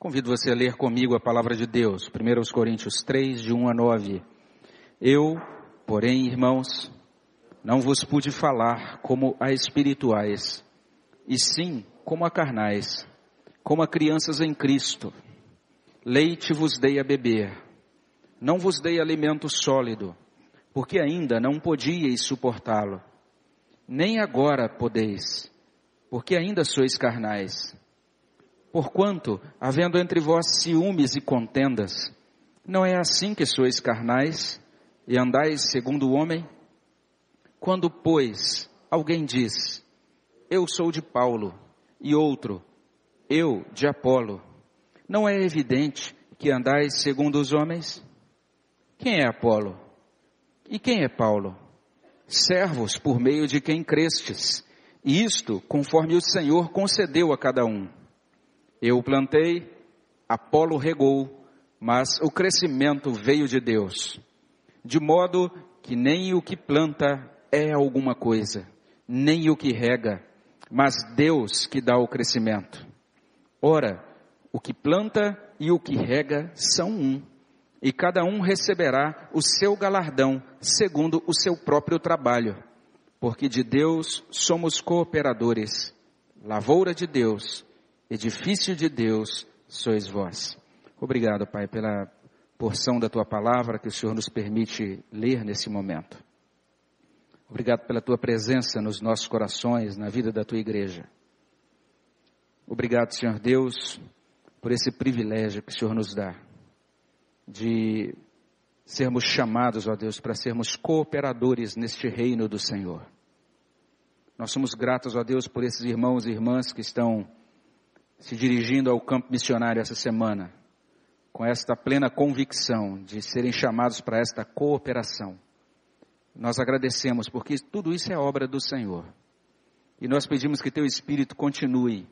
Convido você a ler comigo a palavra de Deus, 1 Coríntios 3, de 1 a 9. Eu, porém, irmãos, não vos pude falar como a espirituais, e sim como a carnais, como a crianças em Cristo. Leite vos dei a beber, não vos dei alimento sólido, porque ainda não podíeis suportá-lo. Nem agora podeis, porque ainda sois carnais. Porquanto, havendo entre vós ciúmes e contendas, não é assim que sois carnais e andais segundo o homem? Quando, pois, alguém diz, eu sou de Paulo, e outro, eu de Apolo, não é evidente que andais segundo os homens? Quem é Apolo? E quem é Paulo? Servos por meio de quem crestes, e isto conforme o Senhor concedeu a cada um. Eu plantei, Apolo regou, mas o crescimento veio de Deus. De modo que nem o que planta é alguma coisa, nem o que rega, mas Deus que dá o crescimento. Ora, o que planta e o que rega são um, e cada um receberá o seu galardão segundo o seu próprio trabalho, porque de Deus somos cooperadores, lavoura de Deus edifício de Deus sois vós. Obrigado, Pai, pela porção da tua palavra que o Senhor nos permite ler nesse momento. Obrigado pela tua presença nos nossos corações, na vida da tua igreja. Obrigado, Senhor Deus, por esse privilégio que o Senhor nos dá de sermos chamados, ó Deus, para sermos cooperadores neste reino do Senhor. Nós somos gratos, ó Deus, por esses irmãos e irmãs que estão se dirigindo ao campo missionário essa semana, com esta plena convicção de serem chamados para esta cooperação. Nós agradecemos porque tudo isso é obra do Senhor. E nós pedimos que teu Espírito continue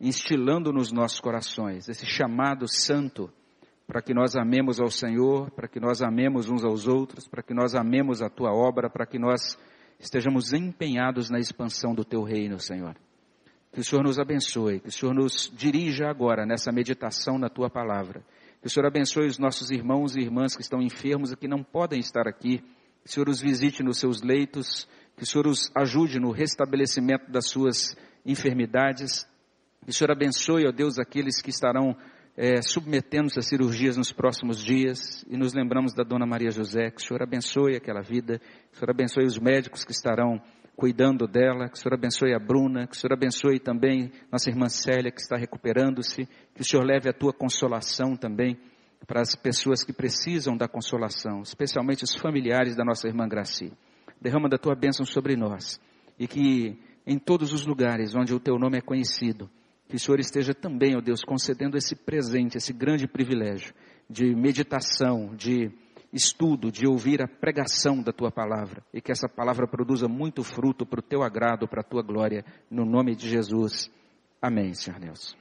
instilando nos nossos corações esse chamado santo para que nós amemos ao Senhor, para que nós amemos uns aos outros, para que nós amemos a tua obra, para que nós estejamos empenhados na expansão do teu reino, Senhor. Que o Senhor nos abençoe, que o Senhor nos dirija agora nessa meditação na tua palavra. Que o Senhor abençoe os nossos irmãos e irmãs que estão enfermos e que não podem estar aqui. Que o Senhor os visite nos seus leitos, que o Senhor os ajude no restabelecimento das suas enfermidades. Que o Senhor abençoe, ó Deus, aqueles que estarão é, submetendo-se a cirurgias nos próximos dias. E nos lembramos da Dona Maria José. Que o Senhor abençoe aquela vida. Que o Senhor abençoe os médicos que estarão cuidando dela, que o Senhor abençoe a Bruna, que o Senhor abençoe também nossa irmã Célia, que está recuperando-se, que o Senhor leve a tua consolação também para as pessoas que precisam da consolação, especialmente os familiares da nossa irmã Graci. Derrama da tua bênção sobre nós e que em todos os lugares onde o teu nome é conhecido, que o Senhor esteja também, ó Deus, concedendo esse presente, esse grande privilégio de meditação, de estudo, de ouvir a pregação da tua palavra e que essa palavra produza muito fruto para o teu agrado, para a tua glória, no nome de Jesus. Amém, Senhor Deus.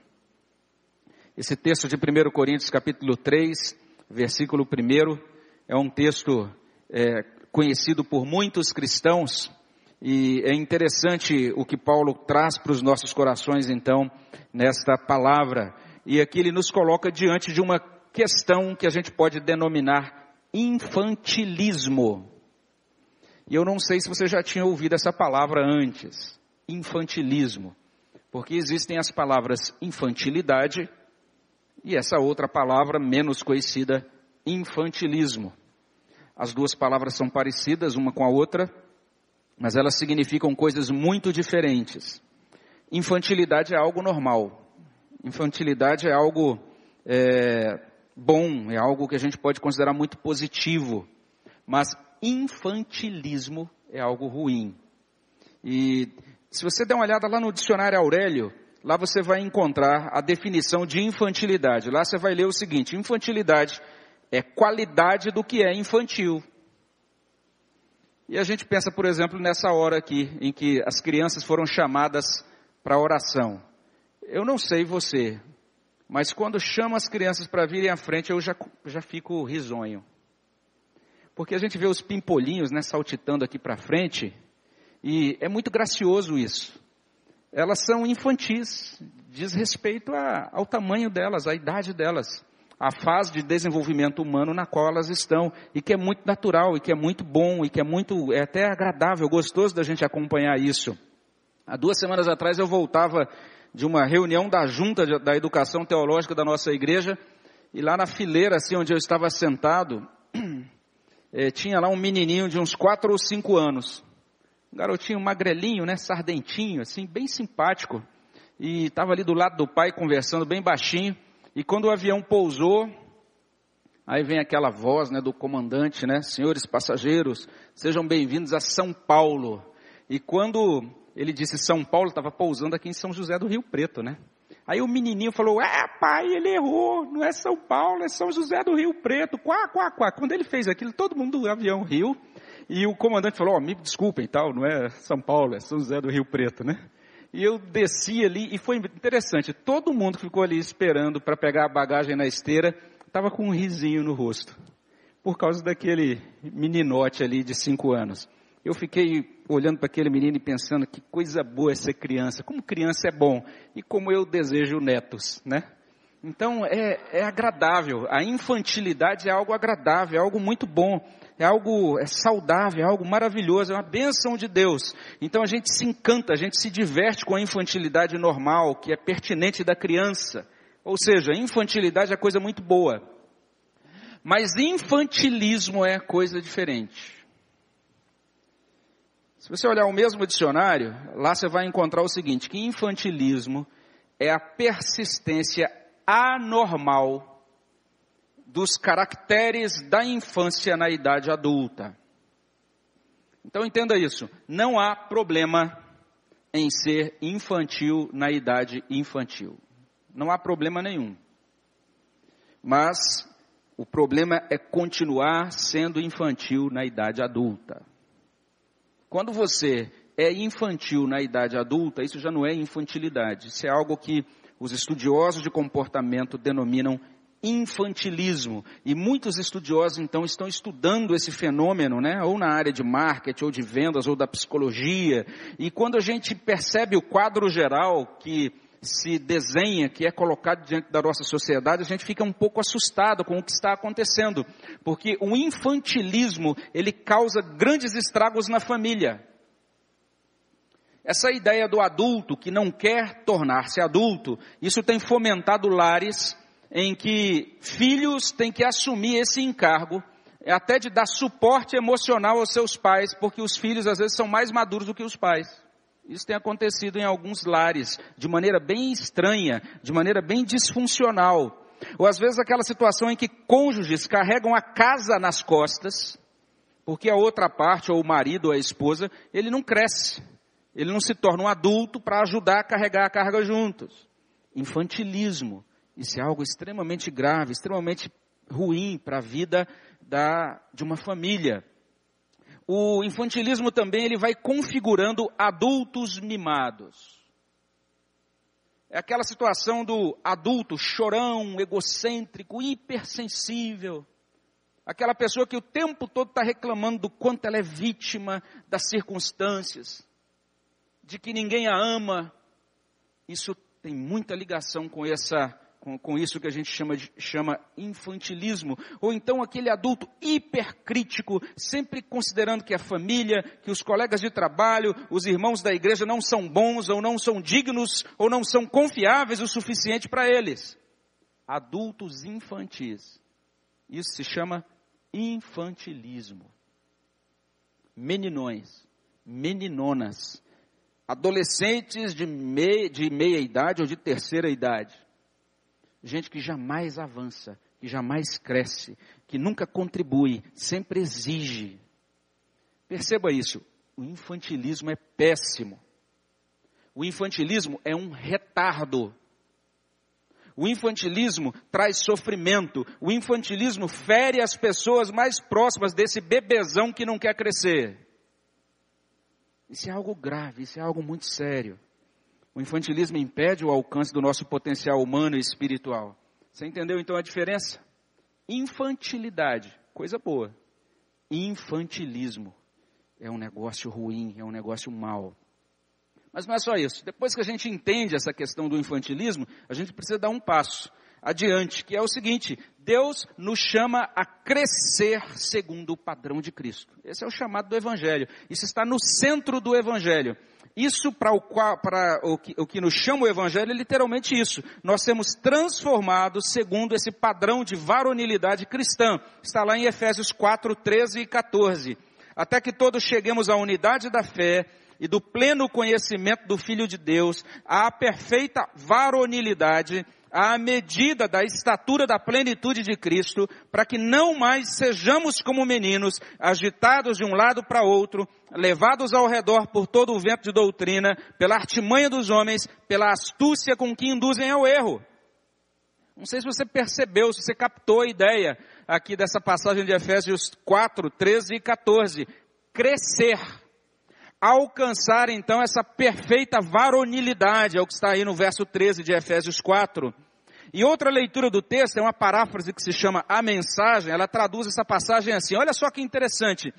Esse texto de 1 Coríntios, capítulo 3, versículo 1, é um texto é, conhecido por muitos cristãos e é interessante o que Paulo traz para os nossos corações, então, nesta palavra. E aqui ele nos coloca diante de uma questão que a gente pode denominar infantilismo. E eu não sei se você já tinha ouvido essa palavra antes, infantilismo, porque existem as palavras infantilidade e essa outra palavra menos conhecida, infantilismo. As duas palavras são parecidas uma com a outra, mas elas significam coisas muito diferentes. Infantilidade é algo normal. Infantilidade é algo é, bom, é algo que a gente pode considerar muito positivo, mas infantilismo é algo ruim. E se você der uma olhada lá no dicionário Aurélio, lá você vai encontrar a definição de infantilidade. Lá você vai ler o seguinte: infantilidade é qualidade do que é infantil. E a gente pensa, por exemplo, nessa hora aqui, em que as crianças foram chamadas para oração. Eu não sei você, mas quando chama as crianças para virem à frente, eu já, já fico risonho. Porque a gente vê os pimpolinhos, né, saltitando aqui para frente, e é muito gracioso isso. Elas são infantis, diz respeito a, ao tamanho delas, à idade delas, à fase de desenvolvimento humano na qual elas estão, e que é muito natural, e que é muito bom, e que é muito, é até agradável, gostoso da gente acompanhar isso. Há duas semanas atrás eu voltava de uma reunião da Junta da Educação Teológica da nossa igreja, e lá na fileira, assim, onde eu estava sentado, é, tinha lá um menininho de uns quatro ou cinco anos. Um garotinho magrelinho, né, sardentinho, assim, bem simpático. E estava ali do lado do pai conversando bem baixinho. E quando o avião pousou, aí vem aquela voz, né, do comandante, né, senhores passageiros, sejam bem-vindos a São Paulo. E quando ele disse São Paulo, estava pousando aqui em São José do Rio Preto, né? Aí o menininho falou, é pai, ele errou, não é São Paulo, é São José do Rio Preto, quá, quá, quá. Quando ele fez aquilo, todo mundo do avião riu, e o comandante falou, oh, me desculpem tal, não é São Paulo, é São José do Rio Preto, né? E eu desci ali, e foi interessante, todo mundo que ficou ali esperando para pegar a bagagem na esteira, estava com um risinho no rosto, por causa daquele meninote ali de cinco anos. Eu fiquei olhando para aquele menino e pensando que coisa boa é ser criança, como criança é bom e como eu desejo netos, né? Então é, é agradável, a infantilidade é algo agradável, é algo muito bom, é algo é saudável, é algo maravilhoso, é uma bênção de Deus. Então a gente se encanta, a gente se diverte com a infantilidade normal, que é pertinente da criança. Ou seja, infantilidade é coisa muito boa. Mas infantilismo é coisa diferente. Se você olhar o mesmo dicionário, lá você vai encontrar o seguinte, que infantilismo é a persistência anormal dos caracteres da infância na idade adulta. Então entenda isso, não há problema em ser infantil na idade infantil. Não há problema nenhum. Mas o problema é continuar sendo infantil na idade adulta. Quando você é infantil na idade adulta, isso já não é infantilidade. Isso é algo que os estudiosos de comportamento denominam infantilismo. E muitos estudiosos então estão estudando esse fenômeno, né? Ou na área de marketing, ou de vendas, ou da psicologia. E quando a gente percebe o quadro geral que se desenha, que é colocado diante da nossa sociedade, a gente fica um pouco assustado com o que está acontecendo, porque o infantilismo, ele causa grandes estragos na família. Essa ideia do adulto que não quer tornar-se adulto, isso tem fomentado lares em que filhos têm que assumir esse encargo, até de dar suporte emocional aos seus pais, porque os filhos às vezes são mais maduros do que os pais. Isso tem acontecido em alguns lares, de maneira bem estranha, de maneira bem disfuncional. Ou às vezes aquela situação em que cônjuges carregam a casa nas costas, porque a outra parte, ou o marido ou a esposa, ele não cresce. Ele não se torna um adulto para ajudar a carregar a carga juntos. Infantilismo. Isso é algo extremamente grave, extremamente ruim para a vida da, de uma família o infantilismo também ele vai configurando adultos mimados. É aquela situação do adulto chorão, egocêntrico, hipersensível. Aquela pessoa que o tempo todo está reclamando do quanto ela é vítima das circunstâncias, de que ninguém a ama. Isso tem muita ligação com essa com, com isso que a gente chama, de, chama infantilismo, ou então aquele adulto hipercrítico, sempre considerando que a família, que os colegas de trabalho, os irmãos da igreja não são bons, ou não são dignos, ou não são confiáveis o suficiente para eles. Adultos infantis. Isso se chama infantilismo. Meninões, meninonas, adolescentes de, de meia idade ou de terceira idade gente que jamais avança, que jamais cresce, que nunca contribui, sempre exige. Perceba isso, o infantilismo é péssimo. O infantilismo é um retardo. O infantilismo traz sofrimento. O infantilismo fere as pessoas mais próximas desse bebezão que não quer crescer. Isso é algo grave, isso é algo muito sério. O infantilismo impede o alcance do nosso potencial humano e espiritual. Você entendeu então a diferença? Infantilidade, coisa boa. Infantilismo é um negócio ruim, é um negócio mau. Mas não é só isso. Depois que a gente entende essa questão do infantilismo, a gente precisa dar um passo adiante, que é o seguinte: Deus nos chama a crescer segundo o padrão de Cristo. Esse é o chamado do Evangelho. Isso está no centro do Evangelho. Isso para o, para o, que, o que nos chama o Evangelho é literalmente isso. Nós sermos transformados segundo esse padrão de varonilidade cristã. Está lá em Efésios 4, 13 e 14. Até que todos cheguemos à unidade da fé e do pleno conhecimento do Filho de Deus, à perfeita varonilidade, à medida da estatura da plenitude de Cristo, para que não mais sejamos como meninos, agitados de um lado para outro, levados ao redor por todo o vento de doutrina, pela artimanha dos homens, pela astúcia com que induzem ao erro. Não sei se você percebeu, se você captou a ideia aqui dessa passagem de Efésios 4, 13 e 14. Crescer. Alcançar então essa perfeita varonilidade, é o que está aí no verso 13 de Efésios 4. E outra leitura do texto é uma paráfrase que se chama A Mensagem, ela traduz essa passagem assim, olha só que interessante.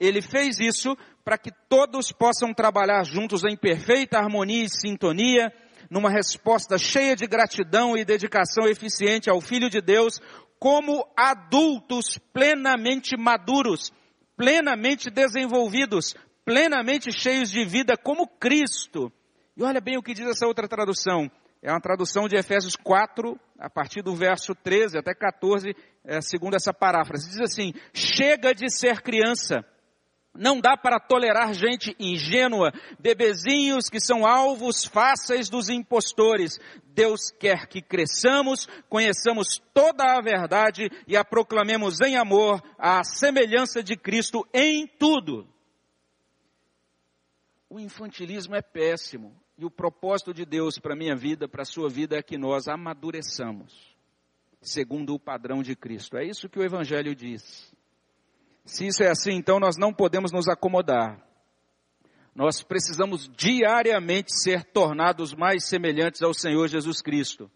Ele fez isso para que todos possam trabalhar juntos em perfeita harmonia e sintonia, numa resposta cheia de gratidão e dedicação eficiente ao Filho de Deus, como adultos plenamente maduros, plenamente desenvolvidos, plenamente cheios de vida, como Cristo. E olha bem o que diz essa outra tradução. É uma tradução de Efésios 4, a partir do verso 13 até 14, é, segundo essa paráfrase. Diz assim: Chega de ser criança não dá para tolerar gente ingênua, bebezinhos que são alvos fáceis dos impostores. Deus quer que cresçamos, conheçamos toda a verdade e a proclamemos em amor, à semelhança de Cristo em tudo. O infantilismo é péssimo e o propósito de Deus para a minha vida, para a sua vida, é que nós amadureçamos, segundo o padrão de Cristo. É isso que o Evangelho diz. Se isso é assim, então nós não podemos nos acomodar. Nós precisamos diariamente ser tornados mais semelhantes ao Senhor Jesus Cristo.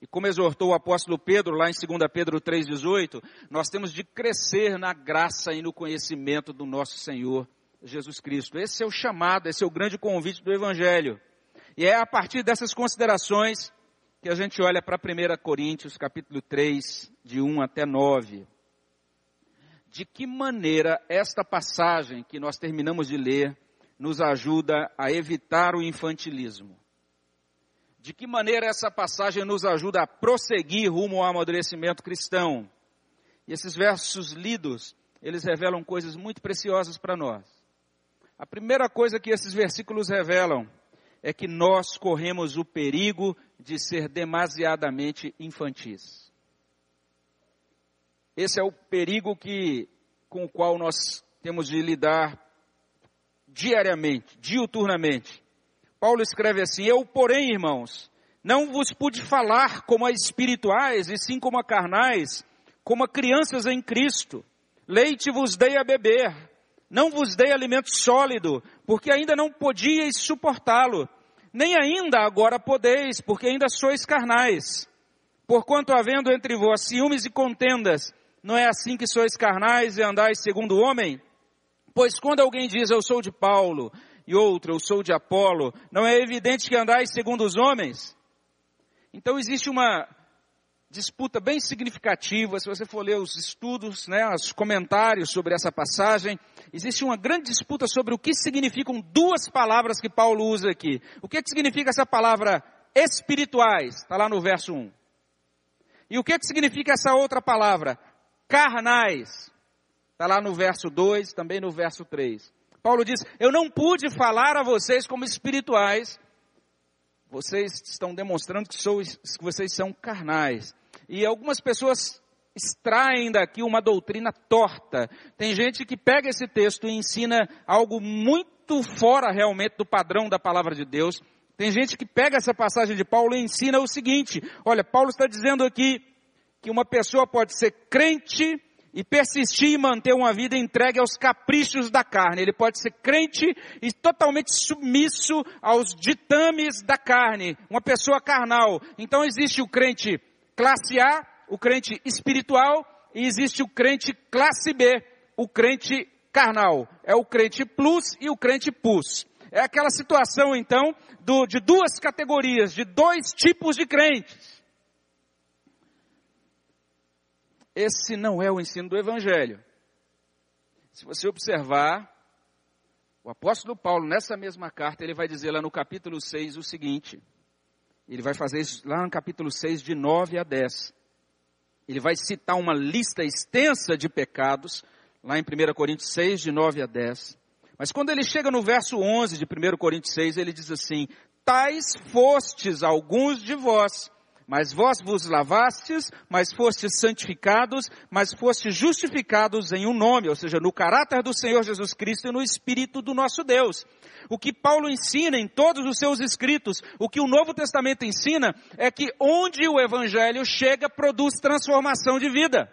E como exortou o apóstolo Pedro lá em 2 Pedro 3,18, nós temos de crescer na graça e no conhecimento do nosso Senhor Jesus Cristo. Esse é o chamado, esse é o grande convite do Evangelho. E é a partir dessas considerações que a gente olha para 1 Coríntios capítulo 3, de 1 até 9 de que maneira esta passagem que nós terminamos de ler nos ajuda a evitar o infantilismo. De que maneira essa passagem nos ajuda a prosseguir rumo ao amadurecimento cristão. E esses versos lidos, eles revelam coisas muito preciosas para nós. A primeira coisa que esses versículos revelam é que nós corremos o perigo de ser demasiadamente infantis. Esse é o perigo que, com o qual nós temos de lidar diariamente, diuturnamente. Paulo escreve assim: Eu, porém, irmãos, não vos pude falar como a espirituais, e sim como a carnais, como a crianças em Cristo. Leite vos dei a beber, não vos dei alimento sólido, porque ainda não podíeis suportá-lo, nem ainda agora podeis, porque ainda sois carnais. Porquanto havendo entre vós ciúmes e contendas, não é assim que sois carnais e andais segundo o homem? Pois quando alguém diz eu sou de Paulo e outro eu sou de Apolo, não é evidente que andais segundo os homens? Então existe uma disputa bem significativa, se você for ler os estudos, né, os comentários sobre essa passagem, existe uma grande disputa sobre o que significam duas palavras que Paulo usa aqui. O que, que significa essa palavra espirituais? Está lá no verso 1. E o que, que significa essa outra palavra? carnais. Está lá no verso 2, também no verso 3. Paulo diz: Eu não pude falar a vocês como espirituais, vocês estão demonstrando que, que vocês são carnais. E algumas pessoas extraem daqui uma doutrina torta. Tem gente que pega esse texto e ensina algo muito fora realmente do padrão da palavra de Deus. Tem gente que pega essa passagem de Paulo e ensina o seguinte: olha, Paulo está dizendo aqui que uma pessoa pode ser crente e persistir e manter uma vida entregue aos caprichos da carne. Ele pode ser crente e totalmente submisso aos ditames da carne, uma pessoa carnal. Então existe o crente classe A, o crente espiritual, e existe o crente classe B, o crente carnal. É o crente plus e o crente pus. É aquela situação, então, do, de duas categorias, de dois tipos de crentes. Esse não é o ensino do Evangelho. Se você observar, o apóstolo Paulo, nessa mesma carta, ele vai dizer lá no capítulo 6 o seguinte. Ele vai fazer isso lá no capítulo 6, de 9 a 10. Ele vai citar uma lista extensa de pecados, lá em 1 Coríntios 6, de 9 a 10. Mas quando ele chega no verso 11 de 1 Coríntios 6, ele diz assim: Tais fostes alguns de vós, mas vós vos lavastes, mas fostes santificados, mas fostes justificados em um nome, ou seja, no caráter do Senhor Jesus Cristo e no Espírito do nosso Deus. O que Paulo ensina em todos os seus escritos, o que o Novo Testamento ensina, é que onde o Evangelho chega, produz transformação de vida.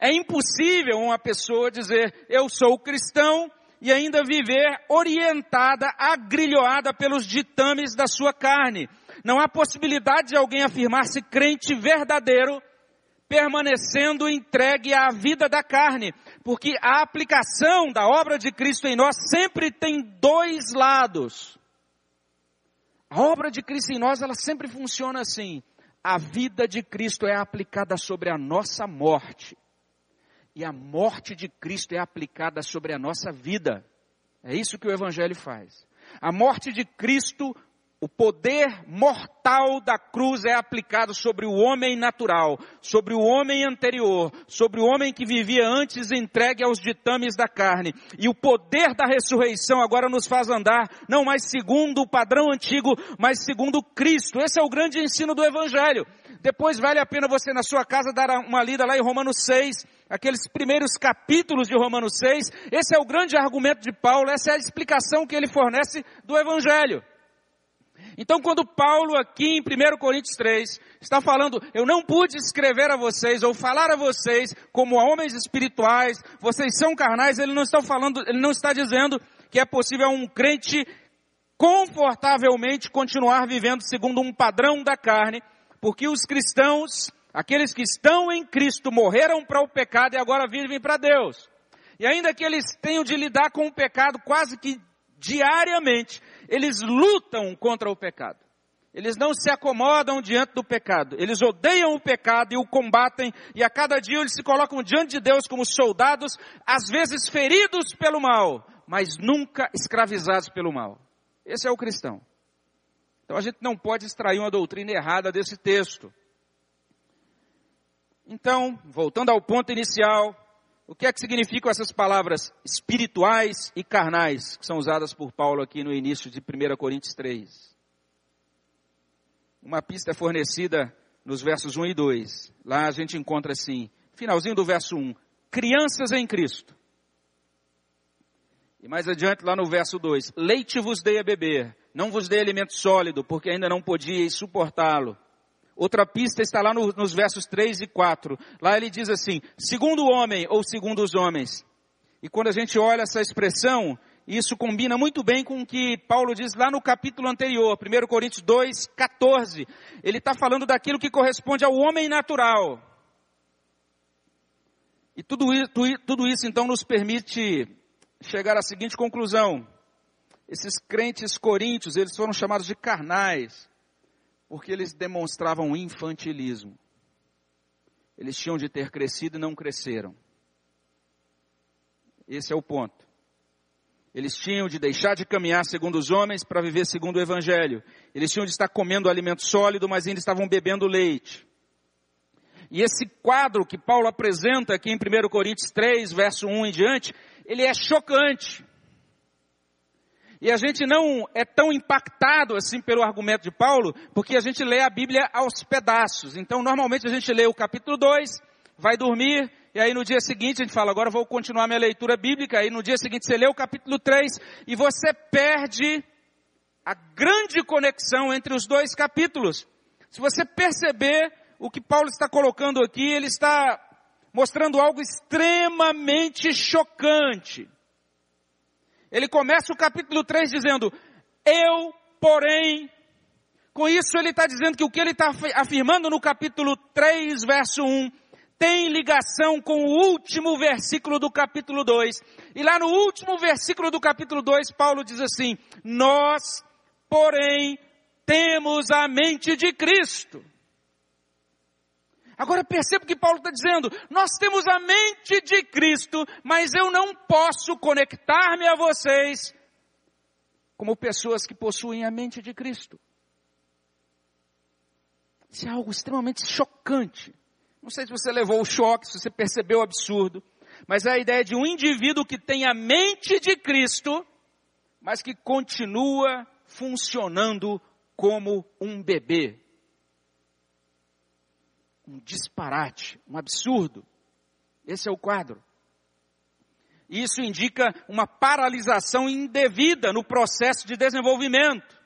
É impossível uma pessoa dizer, eu sou cristão, e ainda viver orientada, agrilhoada pelos ditames da sua carne. Não há possibilidade de alguém afirmar-se crente verdadeiro permanecendo entregue à vida da carne, porque a aplicação da obra de Cristo em nós sempre tem dois lados. A obra de Cristo em nós, ela sempre funciona assim. A vida de Cristo é aplicada sobre a nossa morte. E a morte de Cristo é aplicada sobre a nossa vida. É isso que o Evangelho faz. A morte de Cristo o poder mortal da cruz é aplicado sobre o homem natural, sobre o homem anterior, sobre o homem que vivia antes entregue aos ditames da carne. E o poder da ressurreição agora nos faz andar não mais segundo o padrão antigo, mas segundo Cristo. Esse é o grande ensino do Evangelho. Depois vale a pena você na sua casa dar uma lida lá em Romanos 6, aqueles primeiros capítulos de Romanos 6. Esse é o grande argumento de Paulo, essa é a explicação que ele fornece do Evangelho. Então, quando Paulo, aqui em 1 Coríntios 3, está falando, eu não pude escrever a vocês ou falar a vocês como homens espirituais, vocês são carnais, ele não está falando, ele não está dizendo que é possível um crente confortavelmente continuar vivendo segundo um padrão da carne, porque os cristãos, aqueles que estão em Cristo, morreram para o pecado e agora vivem para Deus. E ainda que eles tenham de lidar com o pecado quase que diariamente, eles lutam contra o pecado. Eles não se acomodam diante do pecado. Eles odeiam o pecado e o combatem, e a cada dia eles se colocam diante de Deus como soldados, às vezes feridos pelo mal, mas nunca escravizados pelo mal. Esse é o cristão. Então a gente não pode extrair uma doutrina errada desse texto. Então, voltando ao ponto inicial, o que é que significam essas palavras espirituais e carnais que são usadas por Paulo aqui no início de 1 Coríntios 3? Uma pista é fornecida nos versos 1 e 2. Lá a gente encontra assim, finalzinho do verso 1, crianças em Cristo. E mais adiante, lá no verso 2, leite vos dei a beber, não vos dei alimento sólido, porque ainda não podíeis suportá-lo Outra pista está lá no, nos versos 3 e 4. Lá ele diz assim, segundo o homem ou segundo os homens. E quando a gente olha essa expressão, isso combina muito bem com o que Paulo diz lá no capítulo anterior, 1 Coríntios 2, 14. Ele está falando daquilo que corresponde ao homem natural. E tudo tudo isso então nos permite chegar à seguinte conclusão. Esses crentes coríntios, eles foram chamados de carnais porque eles demonstravam infantilismo. Eles tinham de ter crescido e não cresceram. Esse é o ponto. Eles tinham de deixar de caminhar segundo os homens para viver segundo o Evangelho. Eles tinham de estar comendo alimento sólido, mas ainda estavam bebendo leite. E esse quadro que Paulo apresenta aqui em 1 Coríntios 3, verso 1 em diante, ele é chocante. E a gente não é tão impactado assim pelo argumento de Paulo, porque a gente lê a Bíblia aos pedaços. Então, normalmente a gente lê o capítulo 2, vai dormir, e aí no dia seguinte a gente fala, agora vou continuar minha leitura bíblica, aí no dia seguinte você lê o capítulo 3, e você perde a grande conexão entre os dois capítulos. Se você perceber o que Paulo está colocando aqui, ele está mostrando algo extremamente chocante. Ele começa o capítulo 3 dizendo, eu, porém, com isso ele está dizendo que o que ele está afirmando no capítulo 3, verso 1, tem ligação com o último versículo do capítulo 2. E lá no último versículo do capítulo 2, Paulo diz assim: Nós, porém, temos a mente de Cristo. Agora perceba que Paulo está dizendo, nós temos a mente de Cristo, mas eu não posso conectar-me a vocês como pessoas que possuem a mente de Cristo. Isso é algo extremamente chocante. Não sei se você levou o choque, se você percebeu o absurdo, mas é a ideia de um indivíduo que tem a mente de Cristo, mas que continua funcionando como um bebê. Um disparate, um absurdo. Esse é o quadro. Isso indica uma paralisação indevida no processo de desenvolvimento.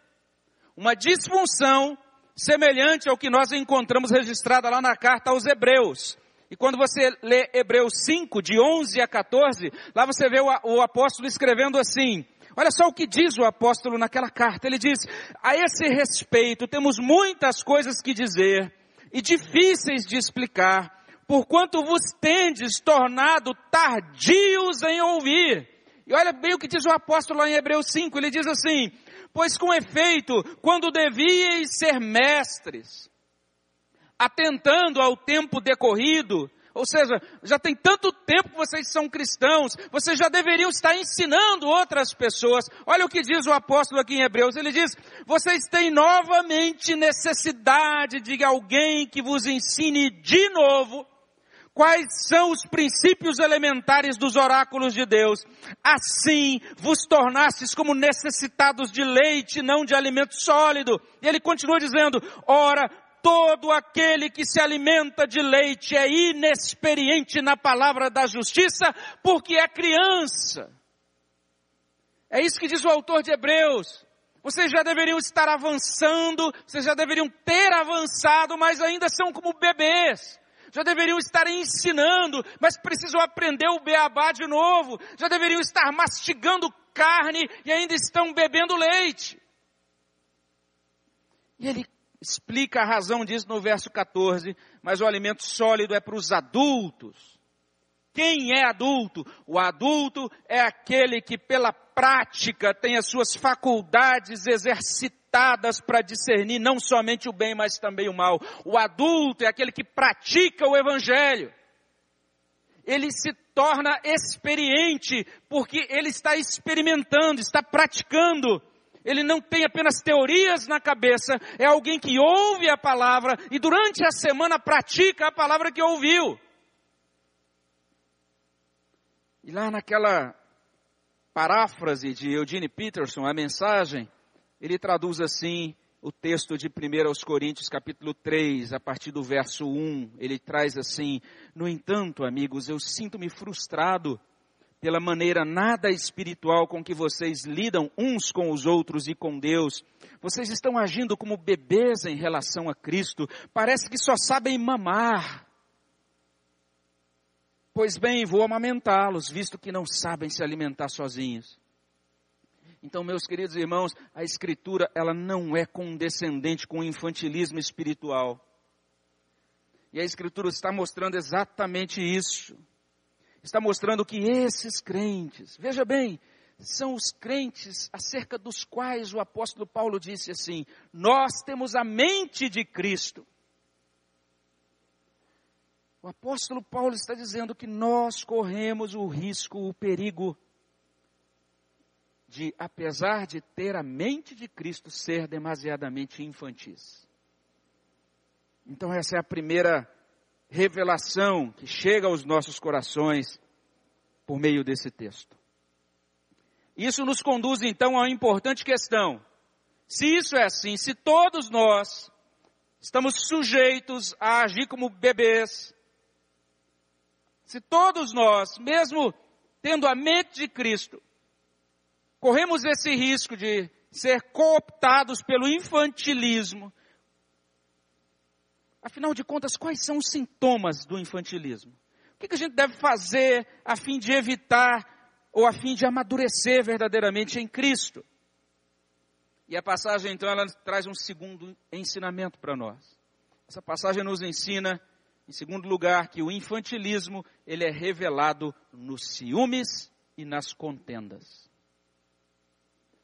Uma disfunção semelhante ao que nós encontramos registrada lá na carta aos Hebreus. E quando você lê Hebreus 5, de 11 a 14, lá você vê o, o apóstolo escrevendo assim, Olha só o que diz o apóstolo naquela carta. Ele diz: A esse respeito temos muitas coisas que dizer e difíceis de explicar, porquanto vos tendes tornado tardios em ouvir. E olha bem o que diz o apóstolo lá em Hebreus 5. Ele diz assim: Pois com efeito, quando devíeis ser mestres, atentando ao tempo decorrido, ou seja, já tem tanto tempo que vocês são cristãos, vocês já deveriam estar ensinando outras pessoas. Olha o que diz o apóstolo aqui em Hebreus. Ele diz: vocês têm novamente necessidade de alguém que vos ensine de novo quais são os princípios elementares dos oráculos de Deus. Assim vos tornastes como necessitados de leite, não de alimento sólido. E ele continua dizendo, ora, todo aquele que se alimenta de leite é inexperiente na palavra da justiça, porque é criança. É isso que diz o autor de Hebreus. Vocês já deveriam estar avançando, vocês já deveriam ter avançado, mas ainda são como bebês já deveriam estar ensinando, mas precisam aprender o beabá de novo, já deveriam estar mastigando carne e ainda estão bebendo leite. E ele explica a razão disso no verso 14, mas o alimento sólido é para os adultos. Quem é adulto? O adulto é aquele que pela prática tem as suas faculdades exercitadas para discernir não somente o bem, mas também o mal. O adulto é aquele que pratica o evangelho. Ele se torna experiente porque ele está experimentando, está praticando. Ele não tem apenas teorias na cabeça, é alguém que ouve a palavra e durante a semana pratica a palavra que ouviu. E lá naquela paráfrase de Eugene Peterson, a mensagem, ele traduz assim o texto de 1 Coríntios capítulo 3, a partir do verso 1, ele traz assim, no entanto, amigos, eu sinto-me frustrado pela maneira nada espiritual com que vocês lidam uns com os outros e com Deus. Vocês estão agindo como bebês em relação a Cristo. Parece que só sabem mamar. Pois bem, vou amamentá-los, visto que não sabem se alimentar sozinhos. Então, meus queridos irmãos, a escritura, ela não é condescendente com o infantilismo espiritual. E a escritura está mostrando exatamente isso. Está mostrando que esses crentes, veja bem, são os crentes acerca dos quais o apóstolo Paulo disse assim: Nós temos a mente de Cristo. O apóstolo Paulo está dizendo que nós corremos o risco, o perigo de, apesar de ter a mente de Cristo, ser demasiadamente infantis. Então, essa é a primeira revelação que chega aos nossos corações por meio desse texto. Isso nos conduz então a uma importante questão. Se isso é assim, se todos nós estamos sujeitos a agir como bebês, se todos nós, mesmo tendo a mente de Cristo, corremos esse risco de ser cooptados pelo infantilismo. Afinal de contas, quais são os sintomas do infantilismo? O que a gente deve fazer a fim de evitar ou a fim de amadurecer verdadeiramente em Cristo? E a passagem, então, ela traz um segundo ensinamento para nós. Essa passagem nos ensina, em segundo lugar, que o infantilismo, ele é revelado nos ciúmes e nas contendas.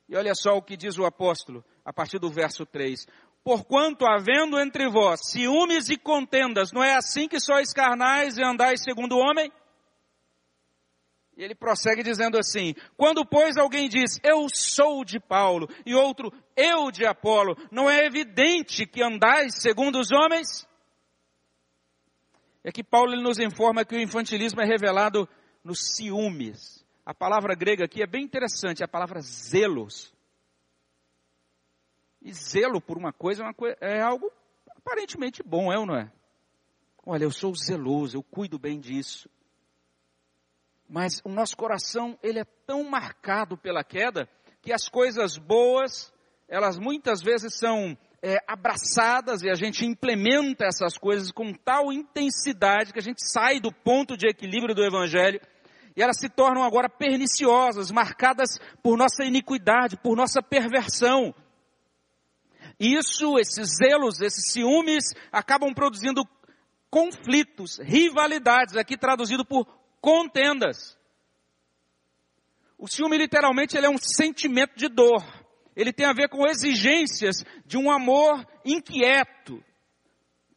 E olha só o que diz o apóstolo, a partir do verso 3. Porquanto havendo entre vós ciúmes e contendas, não é assim que sois carnais e andais segundo o homem? E ele prossegue dizendo assim: Quando, pois, alguém diz, eu sou de Paulo, e outro, eu de Apolo, não é evidente que andais segundo os homens? É que Paulo ele nos informa que o infantilismo é revelado nos ciúmes. A palavra grega aqui é bem interessante, é a palavra zelos. E zelo por uma coisa é, uma é algo aparentemente bom, é ou não é? Olha, eu sou zeloso, eu cuido bem disso. Mas o nosso coração, ele é tão marcado pela queda, que as coisas boas, elas muitas vezes são é, abraçadas e a gente implementa essas coisas com tal intensidade que a gente sai do ponto de equilíbrio do Evangelho e elas se tornam agora perniciosas, marcadas por nossa iniquidade, por nossa perversão. Isso, esses zelos, esses ciúmes, acabam produzindo conflitos, rivalidades, aqui traduzido por contendas. O ciúme literalmente ele é um sentimento de dor. Ele tem a ver com exigências de um amor inquieto,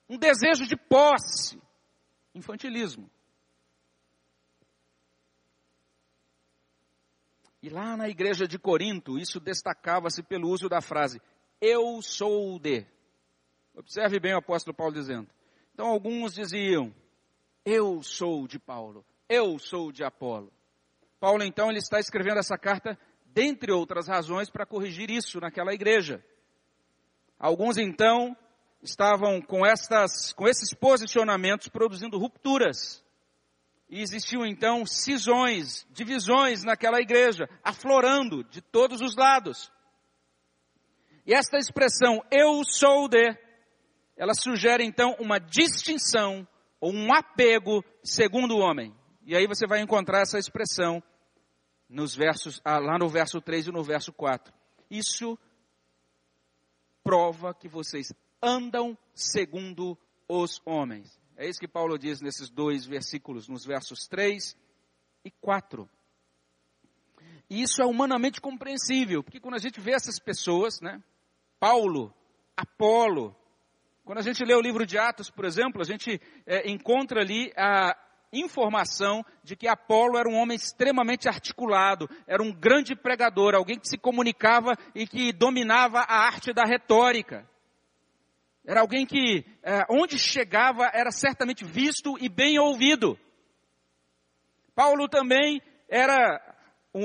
um desejo de posse, infantilismo. E lá na igreja de Corinto, isso destacava-se pelo uso da frase, eu sou de. Observe bem o apóstolo Paulo dizendo. Então alguns diziam, eu sou de Paulo, eu sou de Apolo. Paulo então ele está escrevendo essa carta, dentre outras razões, para corrigir isso naquela igreja. Alguns então estavam com, estas, com esses posicionamentos produzindo rupturas. E existiam então cisões, divisões naquela igreja, aflorando de todos os lados. E esta expressão, eu sou de, ela sugere então uma distinção ou um apego segundo o homem. E aí você vai encontrar essa expressão nos versos, ah, lá no verso 3 e no verso 4. Isso prova que vocês andam segundo os homens. É isso que Paulo diz nesses dois versículos, nos versos 3 e 4. E isso é humanamente compreensível, porque quando a gente vê essas pessoas, né, Paulo, Apolo, quando a gente lê o livro de Atos, por exemplo, a gente é, encontra ali a informação de que Apolo era um homem extremamente articulado, era um grande pregador, alguém que se comunicava e que dominava a arte da retórica. Era alguém que, é, onde chegava, era certamente visto e bem ouvido. Paulo também era,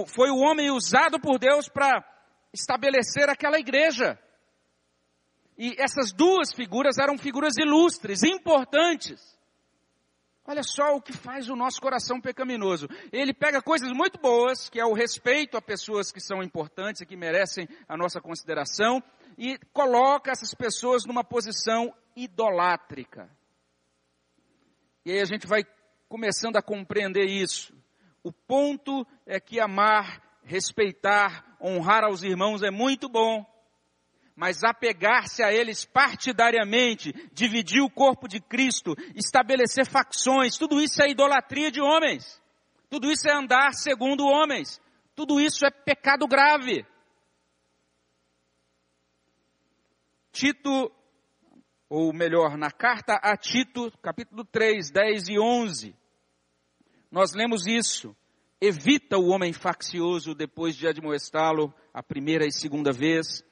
foi o homem usado por Deus para estabelecer aquela igreja. E essas duas figuras eram figuras ilustres, importantes. Olha só o que faz o nosso coração pecaminoso. Ele pega coisas muito boas, que é o respeito a pessoas que são importantes e que merecem a nossa consideração, e coloca essas pessoas numa posição idolátrica. E aí a gente vai começando a compreender isso. O ponto é que amar, respeitar, honrar aos irmãos é muito bom, mas apegar-se a eles partidariamente, dividir o corpo de Cristo, estabelecer facções, tudo isso é idolatria de homens. Tudo isso é andar segundo homens. Tudo isso é pecado grave. Tito, ou melhor, na carta a Tito, capítulo 3, 10 e 11, nós lemos isso. Evita o homem faccioso depois de admoestá-lo a primeira e segunda vez,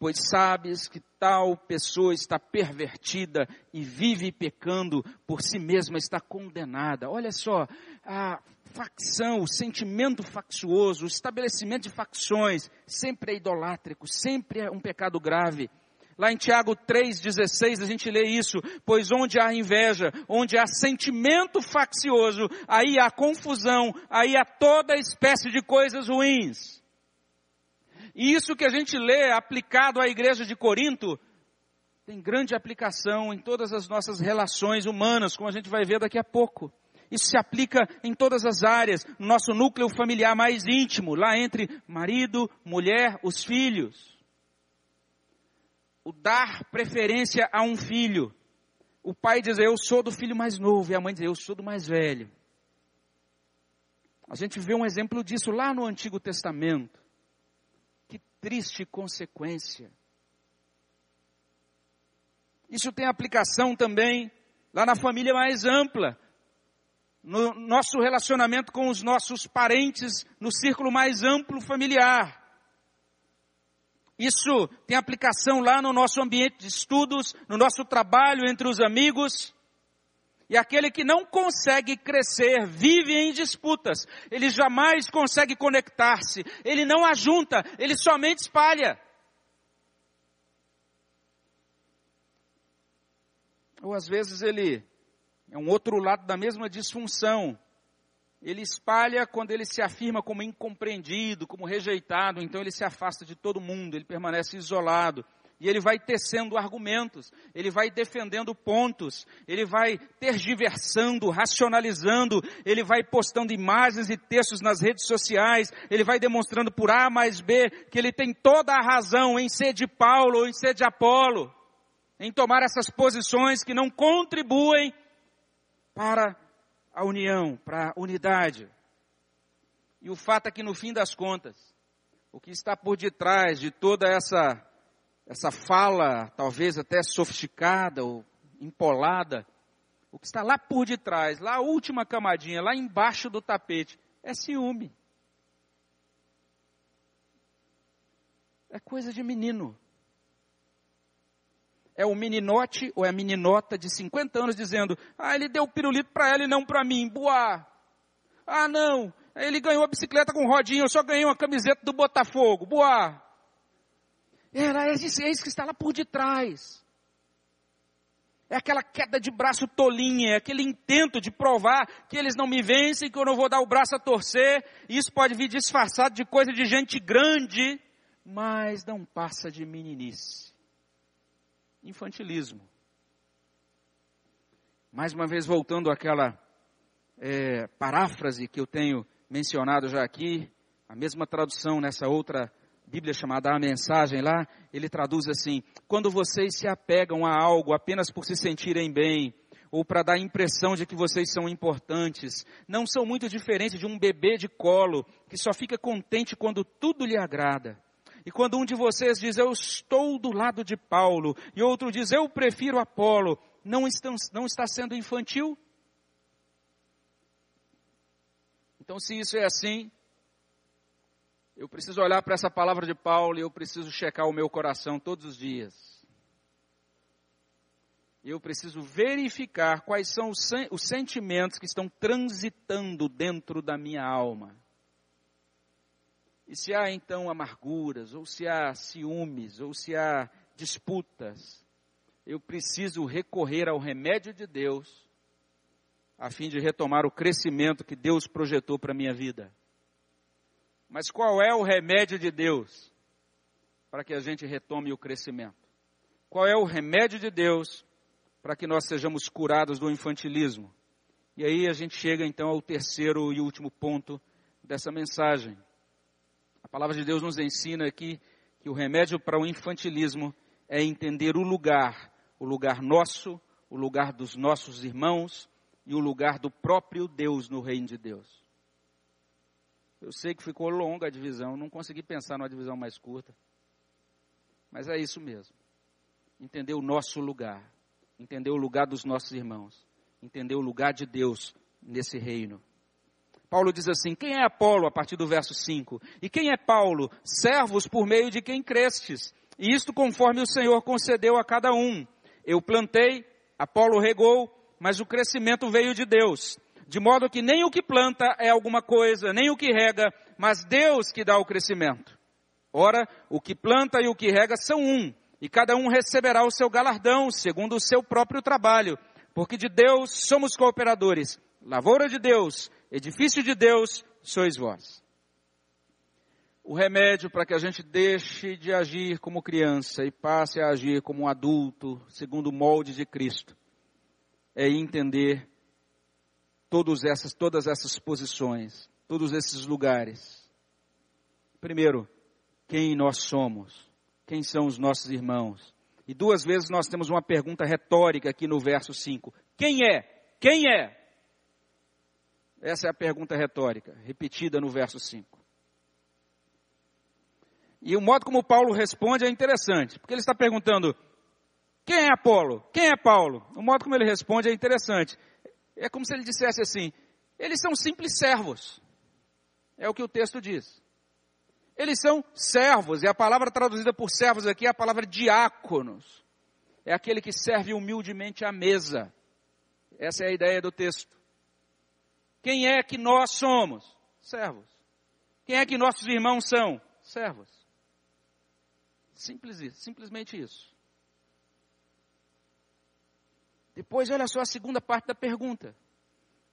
pois sabes que tal pessoa está pervertida e vive pecando, por si mesma está condenada. Olha só, a facção, o sentimento faccioso, o estabelecimento de facções, sempre é idolátrico, sempre é um pecado grave. Lá em Tiago 3,16 a gente lê isso, pois onde há inveja, onde há sentimento faccioso, aí há confusão, aí há toda espécie de coisas ruins. E isso que a gente lê aplicado à igreja de Corinto, tem grande aplicação em todas as nossas relações humanas, como a gente vai ver daqui a pouco. Isso se aplica em todas as áreas, no nosso núcleo familiar mais íntimo, lá entre marido, mulher, os filhos o dar preferência a um filho. O pai diz, eu sou do filho mais novo, e a mãe diz, eu sou do mais velho. A gente vê um exemplo disso lá no Antigo Testamento. Triste consequência. Isso tem aplicação também lá na família mais ampla, no nosso relacionamento com os nossos parentes, no círculo mais amplo familiar. Isso tem aplicação lá no nosso ambiente de estudos, no nosso trabalho entre os amigos. E aquele que não consegue crescer vive em disputas. Ele jamais consegue conectar-se. Ele não ajunta, ele somente espalha. Ou às vezes ele é um outro lado da mesma disfunção. Ele espalha quando ele se afirma como incompreendido, como rejeitado, então ele se afasta de todo mundo, ele permanece isolado. E ele vai tecendo argumentos, ele vai defendendo pontos, ele vai tergiversando, racionalizando, ele vai postando imagens e textos nas redes sociais, ele vai demonstrando por A mais B que ele tem toda a razão em ser de Paulo ou em ser de Apolo, em tomar essas posições que não contribuem para a união, para a unidade. E o fato é que no fim das contas, o que está por detrás de toda essa essa fala, talvez até sofisticada ou empolada, o que está lá por detrás, lá a última camadinha, lá embaixo do tapete, é ciúme. É coisa de menino. É o meninote ou é a meninota de 50 anos dizendo: Ah, ele deu pirulito para ela e não para mim. Boa. Ah, não. Ele ganhou a bicicleta com rodinha, eu só ganhei uma camiseta do Botafogo. Boa. Era é isso, que está lá por detrás. É aquela queda de braço tolinha, é aquele intento de provar que eles não me vencem, que eu não vou dar o braço a torcer. Isso pode vir disfarçado de coisa de gente grande, mas não passa de meninice infantilismo. Mais uma vez, voltando àquela é, paráfrase que eu tenho mencionado já aqui, a mesma tradução nessa outra Bíblia chamada A Mensagem lá, ele traduz assim: quando vocês se apegam a algo apenas por se sentirem bem, ou para dar a impressão de que vocês são importantes, não são muito diferentes de um bebê de colo que só fica contente quando tudo lhe agrada. E quando um de vocês diz, eu estou do lado de Paulo, e outro diz, eu prefiro Apolo, não, estão, não está sendo infantil? Então, se isso é assim, eu preciso olhar para essa palavra de Paulo e eu preciso checar o meu coração todos os dias. Eu preciso verificar quais são os, os sentimentos que estão transitando dentro da minha alma. E se há então amarguras, ou se há ciúmes, ou se há disputas, eu preciso recorrer ao remédio de Deus, a fim de retomar o crescimento que Deus projetou para a minha vida. Mas qual é o remédio de Deus para que a gente retome o crescimento? Qual é o remédio de Deus para que nós sejamos curados do infantilismo? E aí a gente chega então ao terceiro e último ponto dessa mensagem. A palavra de Deus nos ensina aqui que o remédio para o infantilismo é entender o lugar, o lugar nosso, o lugar dos nossos irmãos e o lugar do próprio Deus no reino de Deus. Eu sei que ficou longa a divisão, não consegui pensar numa divisão mais curta. Mas é isso mesmo. Entender o nosso lugar, entender o lugar dos nossos irmãos, entender o lugar de Deus nesse reino. Paulo diz assim: Quem é Apolo? a partir do verso 5. E quem é Paulo? Servos por meio de quem crestes. E isto conforme o Senhor concedeu a cada um. Eu plantei, Apolo regou, mas o crescimento veio de Deus. De modo que nem o que planta é alguma coisa, nem o que rega, mas Deus que dá o crescimento. Ora, o que planta e o que rega são um, e cada um receberá o seu galardão, segundo o seu próprio trabalho, porque de Deus somos cooperadores. Lavoura de Deus, edifício de Deus sois vós. O remédio para que a gente deixe de agir como criança e passe a agir como um adulto, segundo o molde de Cristo, é entender todas essas, todas essas posições, todos esses lugares. Primeiro, quem nós somos, quem são os nossos irmãos. E duas vezes nós temos uma pergunta retórica aqui no verso 5. Quem é? Quem é? Essa é a pergunta retórica, repetida no verso 5. E o modo como Paulo responde é interessante, porque ele está perguntando: quem é Apolo? Quem é Paulo? O modo como ele responde é interessante. É como se ele dissesse assim: eles são simples servos. É o que o texto diz. Eles são servos, e a palavra traduzida por servos aqui é a palavra diáconos. É aquele que serve humildemente à mesa. Essa é a ideia do texto. Quem é que nós somos? Servos. Quem é que nossos irmãos são? Servos. Simples isso, simplesmente isso. Depois, olha só a segunda parte da pergunta.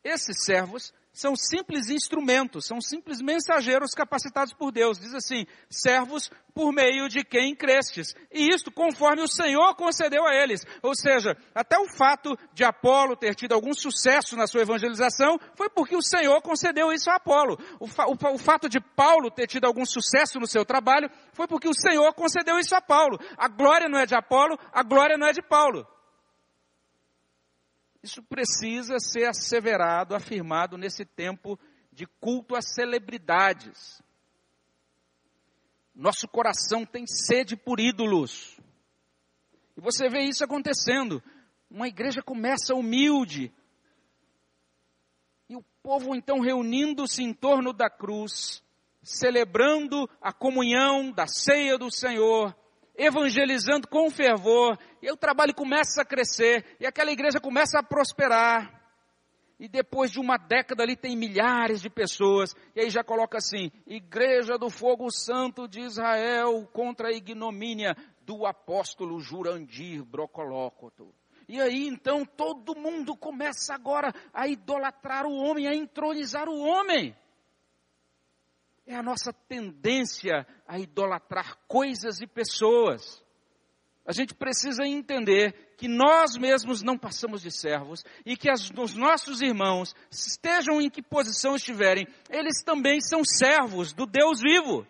Esses servos são simples instrumentos, são simples mensageiros capacitados por Deus. Diz assim: servos por meio de quem crestes. E isto conforme o Senhor concedeu a eles. Ou seja, até o fato de Apolo ter tido algum sucesso na sua evangelização foi porque o Senhor concedeu isso a Apolo. O, fa o, o fato de Paulo ter tido algum sucesso no seu trabalho foi porque o Senhor concedeu isso a Paulo. A glória não é de Apolo, a glória não é de Paulo. Isso precisa ser asseverado, afirmado nesse tempo de culto às celebridades. Nosso coração tem sede por ídolos. E você vê isso acontecendo. Uma igreja começa humilde. E o povo então reunindo-se em torno da cruz, celebrando a comunhão da ceia do Senhor, evangelizando com fervor, e o trabalho começa a crescer, e aquela igreja começa a prosperar. E depois de uma década ali tem milhares de pessoas, e aí já coloca assim: Igreja do Fogo Santo de Israel contra a ignomínia do apóstolo Jurandir Brocolócoto. E aí então todo mundo começa agora a idolatrar o homem, a entronizar o homem. É a nossa tendência a idolatrar coisas e pessoas. A gente precisa entender que nós mesmos não passamos de servos e que as, os nossos irmãos, estejam em que posição estiverem, eles também são servos do Deus vivo.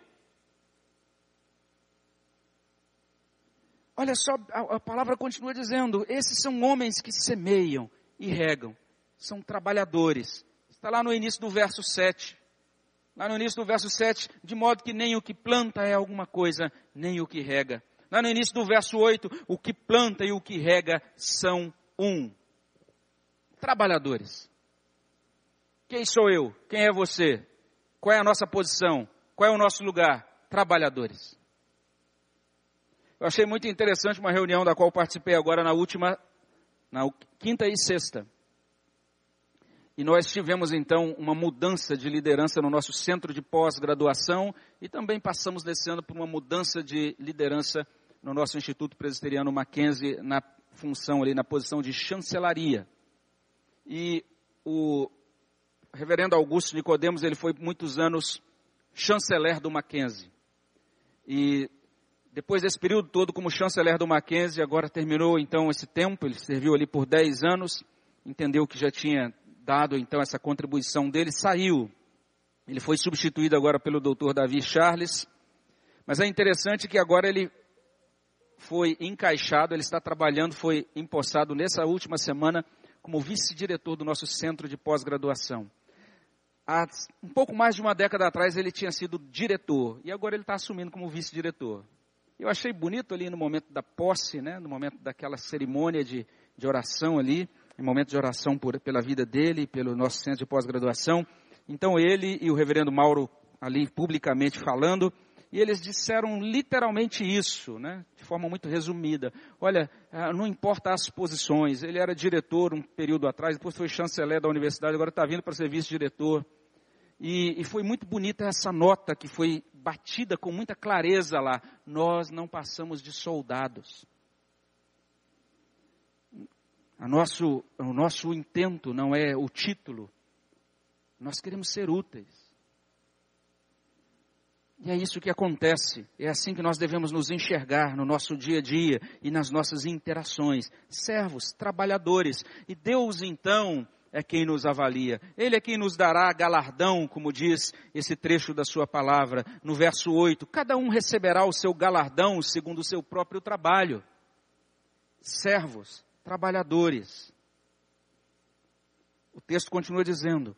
Olha só, a, a palavra continua dizendo: esses são homens que semeiam e regam, são trabalhadores. Está lá no início do verso 7 lá no início do verso 7, de modo que nem o que planta é alguma coisa, nem o que rega. Lá no início do verso 8, o que planta e o que rega são um. Trabalhadores. Quem sou eu? Quem é você? Qual é a nossa posição? Qual é o nosso lugar? Trabalhadores. Eu achei muito interessante uma reunião da qual participei agora na última, na quinta e sexta. E nós tivemos então uma mudança de liderança no nosso centro de pós-graduação e também passamos desse ano por uma mudança de liderança no nosso Instituto Presbiteriano Mackenzie na função ali, na posição de chancelaria. E o reverendo Augusto Nicodemos, ele foi muitos anos chanceler do Mackenzie. E depois desse período todo como chanceler do Mackenzie, agora terminou então esse tempo, ele serviu ali por 10 anos, entendeu que já tinha dado então essa contribuição dele, saiu. Ele foi substituído agora pelo doutor Davi Charles, mas é interessante que agora ele foi encaixado, ele está trabalhando, foi empossado nessa última semana como vice-diretor do nosso centro de pós-graduação. Há um pouco mais de uma década atrás ele tinha sido diretor e agora ele está assumindo como vice-diretor. Eu achei bonito ali no momento da posse, né, no momento daquela cerimônia de, de oração ali, em momento de oração por, pela vida dele, pelo nosso centro de pós-graduação. Então ele e o reverendo Mauro ali publicamente falando, e eles disseram literalmente isso, né, de forma muito resumida. Olha, ah, não importa as posições, ele era diretor um período atrás, depois foi chanceler da universidade, agora está vindo para ser vice-diretor. E, e foi muito bonita essa nota que foi batida com muita clareza lá. Nós não passamos de soldados. A nosso, o nosso intento não é o título. Nós queremos ser úteis. E é isso que acontece. É assim que nós devemos nos enxergar no nosso dia a dia e nas nossas interações. Servos, trabalhadores. E Deus, então, é quem nos avalia. Ele é quem nos dará galardão, como diz esse trecho da sua palavra, no verso 8. Cada um receberá o seu galardão segundo o seu próprio trabalho. Servos, trabalhadores. O texto continua dizendo: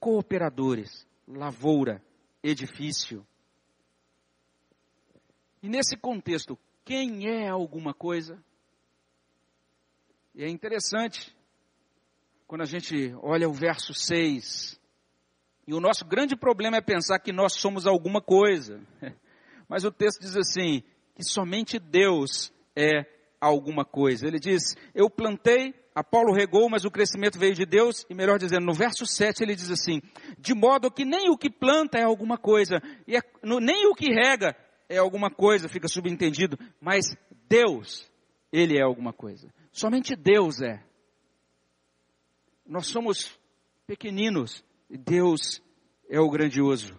cooperadores, lavoura, edifício. E nesse contexto, quem é alguma coisa? E é interessante, quando a gente olha o verso 6, e o nosso grande problema é pensar que nós somos alguma coisa. Mas o texto diz assim, que somente Deus é alguma coisa. Ele diz, eu plantei, Apolo regou, mas o crescimento veio de Deus, e melhor dizendo, no verso 7 ele diz assim, de modo que nem o que planta é alguma coisa, e é, nem o que rega é alguma coisa, fica subentendido, mas Deus, Ele é alguma coisa. Somente Deus é. Nós somos pequeninos e Deus é o grandioso.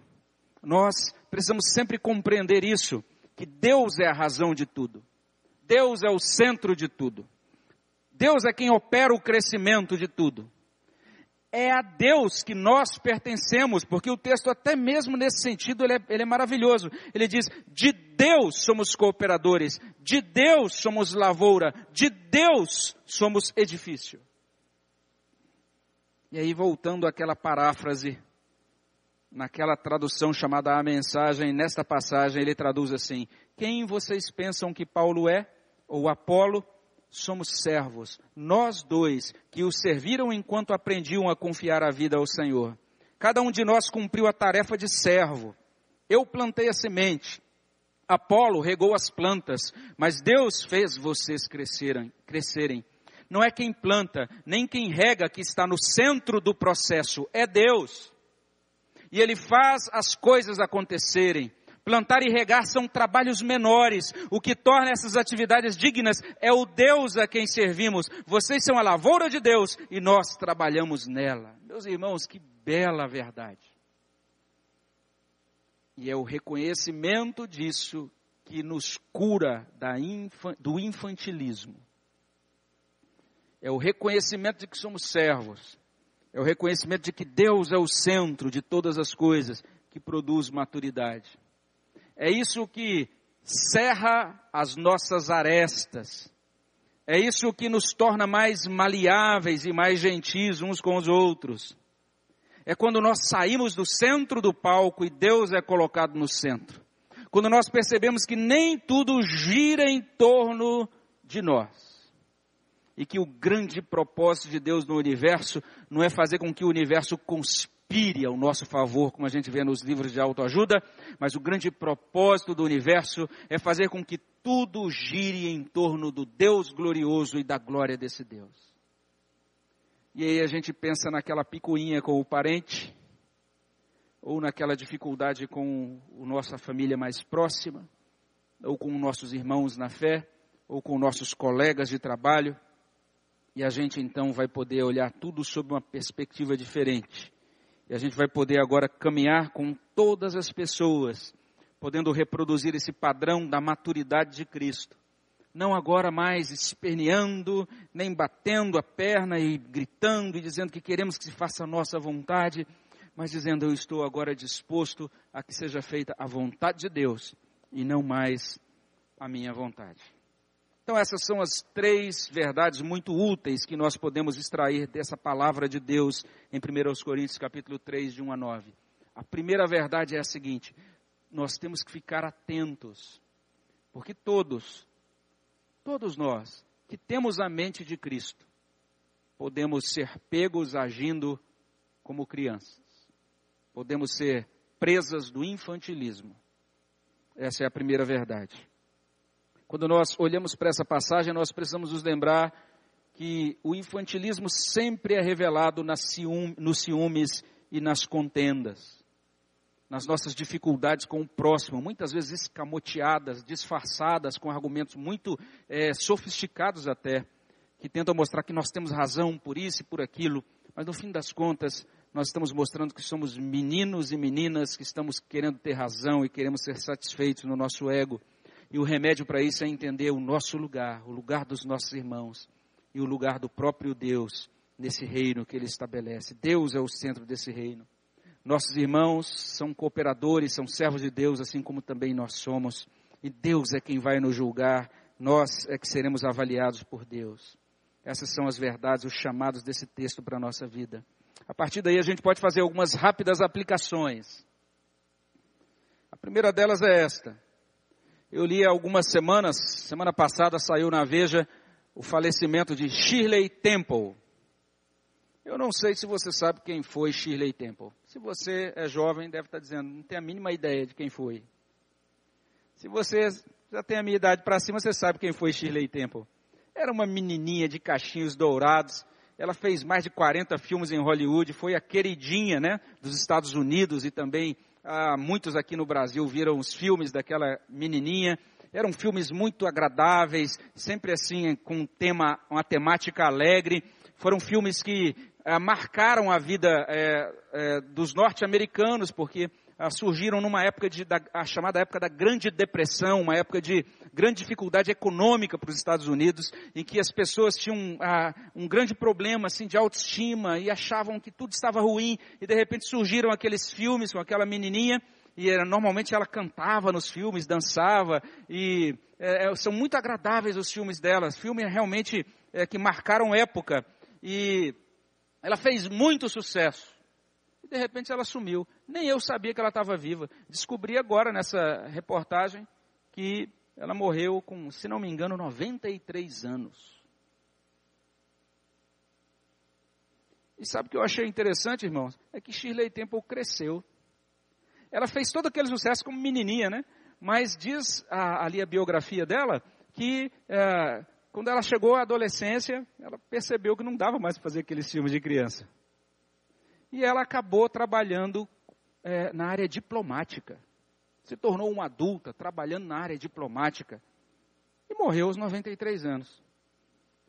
Nós precisamos sempre compreender isso, que Deus é a razão de tudo. Deus é o centro de tudo. Deus é quem opera o crescimento de tudo. É a Deus que nós pertencemos, porque o texto, até mesmo nesse sentido, ele é, ele é maravilhoso. Ele diz: de Deus somos cooperadores, de Deus somos lavoura, de Deus somos edifício. E aí, voltando àquela paráfrase, naquela tradução chamada A Mensagem, nesta passagem ele traduz assim: Quem vocês pensam que Paulo é? Ou Apolo? Somos servos, nós dois, que o serviram enquanto aprendiam a confiar a vida ao Senhor. Cada um de nós cumpriu a tarefa de servo. Eu plantei a semente, Apolo regou as plantas, mas Deus fez vocês crescerem. crescerem. Não é quem planta, nem quem rega que está no centro do processo, é Deus. E Ele faz as coisas acontecerem. Plantar e regar são trabalhos menores. O que torna essas atividades dignas é o Deus a quem servimos. Vocês são a lavoura de Deus e nós trabalhamos nela. Meus irmãos, que bela verdade. E é o reconhecimento disso que nos cura do infantilismo é o reconhecimento de que somos servos, é o reconhecimento de que Deus é o centro de todas as coisas que produz maturidade. É isso que cerra as nossas arestas. É isso que nos torna mais maleáveis e mais gentis uns com os outros. É quando nós saímos do centro do palco e Deus é colocado no centro. Quando nós percebemos que nem tudo gira em torno de nós e que o grande propósito de Deus no universo não é fazer com que o universo conspire ao nosso favor, como a gente vê nos livros de autoajuda, mas o grande propósito do universo é fazer com que tudo gire em torno do Deus glorioso e da glória desse Deus. E aí a gente pensa naquela picuinha com o parente, ou naquela dificuldade com a nossa família mais próxima, ou com nossos irmãos na fé, ou com nossos colegas de trabalho. E a gente então vai poder olhar tudo sob uma perspectiva diferente. E a gente vai poder agora caminhar com todas as pessoas, podendo reproduzir esse padrão da maturidade de Cristo. Não agora mais esperneando, nem batendo a perna e gritando e dizendo que queremos que se faça a nossa vontade, mas dizendo eu estou agora disposto a que seja feita a vontade de Deus e não mais a minha vontade. Então essas são as três verdades muito úteis que nós podemos extrair dessa palavra de Deus em 1 Coríntios capítulo 3, de 1 a 9. A primeira verdade é a seguinte, nós temos que ficar atentos, porque todos, todos nós que temos a mente de Cristo, podemos ser pegos agindo como crianças. Podemos ser presas do infantilismo. Essa é a primeira verdade. Quando nós olhamos para essa passagem, nós precisamos nos lembrar que o infantilismo sempre é revelado ciúme, nos ciúmes e nas contendas, nas nossas dificuldades com o próximo, muitas vezes escamoteadas, disfarçadas com argumentos muito é, sofisticados até, que tentam mostrar que nós temos razão por isso e por aquilo, mas no fim das contas, nós estamos mostrando que somos meninos e meninas que estamos querendo ter razão e queremos ser satisfeitos no nosso ego. E o remédio para isso é entender o nosso lugar, o lugar dos nossos irmãos e o lugar do próprio Deus nesse reino que ele estabelece. Deus é o centro desse reino. Nossos irmãos são cooperadores, são servos de Deus, assim como também nós somos. E Deus é quem vai nos julgar, nós é que seremos avaliados por Deus. Essas são as verdades, os chamados desse texto para a nossa vida. A partir daí a gente pode fazer algumas rápidas aplicações. A primeira delas é esta. Eu li algumas semanas, semana passada saiu na Veja o falecimento de Shirley Temple. Eu não sei se você sabe quem foi Shirley Temple. Se você é jovem, deve estar dizendo, não tem a mínima ideia de quem foi. Se você já tem a minha idade para cima, você sabe quem foi Shirley Temple. Era uma menininha de cachinhos dourados. Ela fez mais de 40 filmes em Hollywood, foi a queridinha, né, dos Estados Unidos e também ah, muitos aqui no Brasil viram os filmes daquela menininha. Eram filmes muito agradáveis, sempre assim com um tema, uma temática alegre. Foram filmes que é, marcaram a vida é, é, dos norte-americanos, porque ah, surgiram numa época de, da, a chamada época da Grande Depressão, uma época de grande dificuldade econômica para os Estados Unidos, em que as pessoas tinham ah, um grande problema assim de autoestima e achavam que tudo estava ruim, e de repente surgiram aqueles filmes com aquela menininha e era, normalmente ela cantava nos filmes, dançava, e é, são muito agradáveis os filmes dela, filmes realmente é, que marcaram época. E ela fez muito sucesso. E de repente ela sumiu. Nem eu sabia que ela estava viva. Descobri agora nessa reportagem que ela morreu com, se não me engano, 93 anos. E sabe o que eu achei interessante, irmãos? É que Shirley Temple cresceu. Ela fez todo aquele sucesso como menininha, né? Mas diz a, ali a biografia dela que é, quando ela chegou à adolescência, ela percebeu que não dava mais para fazer aqueles filmes de criança. E ela acabou trabalhando é, na área diplomática. Se tornou uma adulta, trabalhando na área diplomática. E morreu aos 93 anos.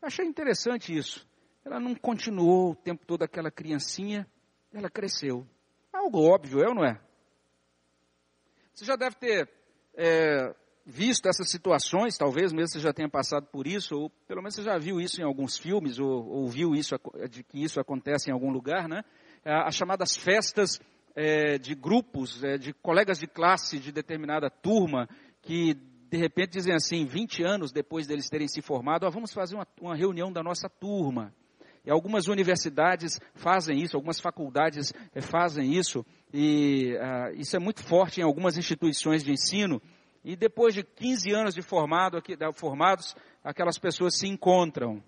Achei interessante isso. Ela não continuou o tempo todo aquela criancinha, ela cresceu. Algo óbvio, é ou não é? Você já deve ter é, visto essas situações, talvez mesmo você já tenha passado por isso, ou pelo menos você já viu isso em alguns filmes, ou, ou viu isso, de que isso acontece em algum lugar, né? As chamadas festas é, de grupos, é, de colegas de classe de determinada turma, que de repente dizem assim, 20 anos depois deles terem se formado, ah, vamos fazer uma, uma reunião da nossa turma. E algumas universidades fazem isso, algumas faculdades é, fazem isso, e ah, isso é muito forte em algumas instituições de ensino, e depois de 15 anos de formado, aqui, formados, aquelas pessoas se encontram.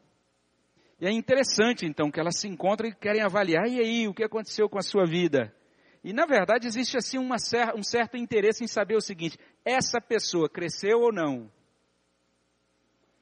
E é interessante, então, que elas se encontram e querem avaliar, e aí, o que aconteceu com a sua vida? E, na verdade, existe, assim, uma, um certo interesse em saber o seguinte, essa pessoa cresceu ou não?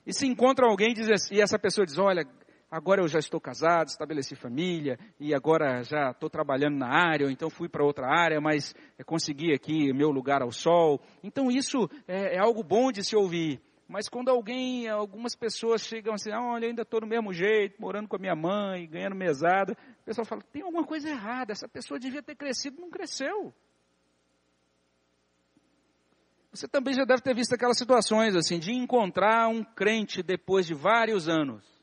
E se encontra alguém diz, assim, e essa pessoa diz, olha, agora eu já estou casado, estabeleci família, e agora já estou trabalhando na área, ou então fui para outra área, mas consegui aqui meu lugar ao sol. Então isso é, é, algo bom de se ouvir. Mas quando alguém, algumas pessoas chegam assim, ah, olha, ainda estou do mesmo jeito, morando com a minha mãe, ganhando mesada, o pessoal fala, tem alguma coisa errada, essa pessoa devia ter crescido, não cresceu. Você também já deve ter visto aquelas situações assim, de encontrar um crente depois de vários anos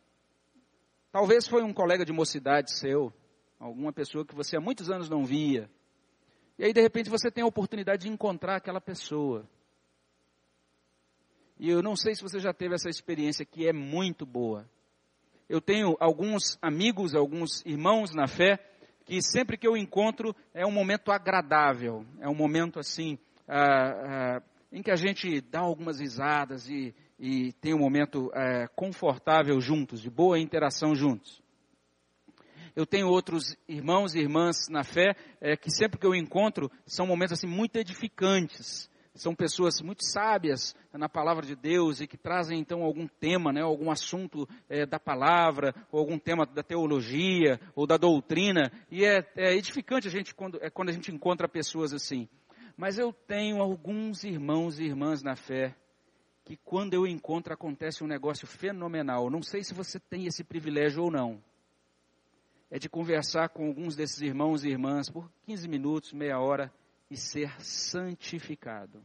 Talvez foi um colega de mocidade seu, alguma pessoa que você há muitos anos não via. E aí, de repente, você tem a oportunidade de encontrar aquela pessoa. E eu não sei se você já teve essa experiência que é muito boa. Eu tenho alguns amigos, alguns irmãos na fé, que sempre que eu encontro é um momento agradável, é um momento assim, ah, ah, em que a gente dá algumas risadas e, e tem um momento é, confortável juntos, de boa interação juntos. Eu tenho outros irmãos e irmãs na fé é, que sempre que eu encontro são momentos assim muito edificantes. São pessoas muito sábias na palavra de Deus e que trazem então algum tema, né, algum assunto é, da palavra, ou algum tema da teologia ou da doutrina. E é, é edificante a gente quando, é quando a gente encontra pessoas assim. Mas eu tenho alguns irmãos e irmãs na fé que quando eu encontro acontece um negócio fenomenal. Não sei se você tem esse privilégio ou não. É de conversar com alguns desses irmãos e irmãs por 15 minutos, meia hora e ser santificado.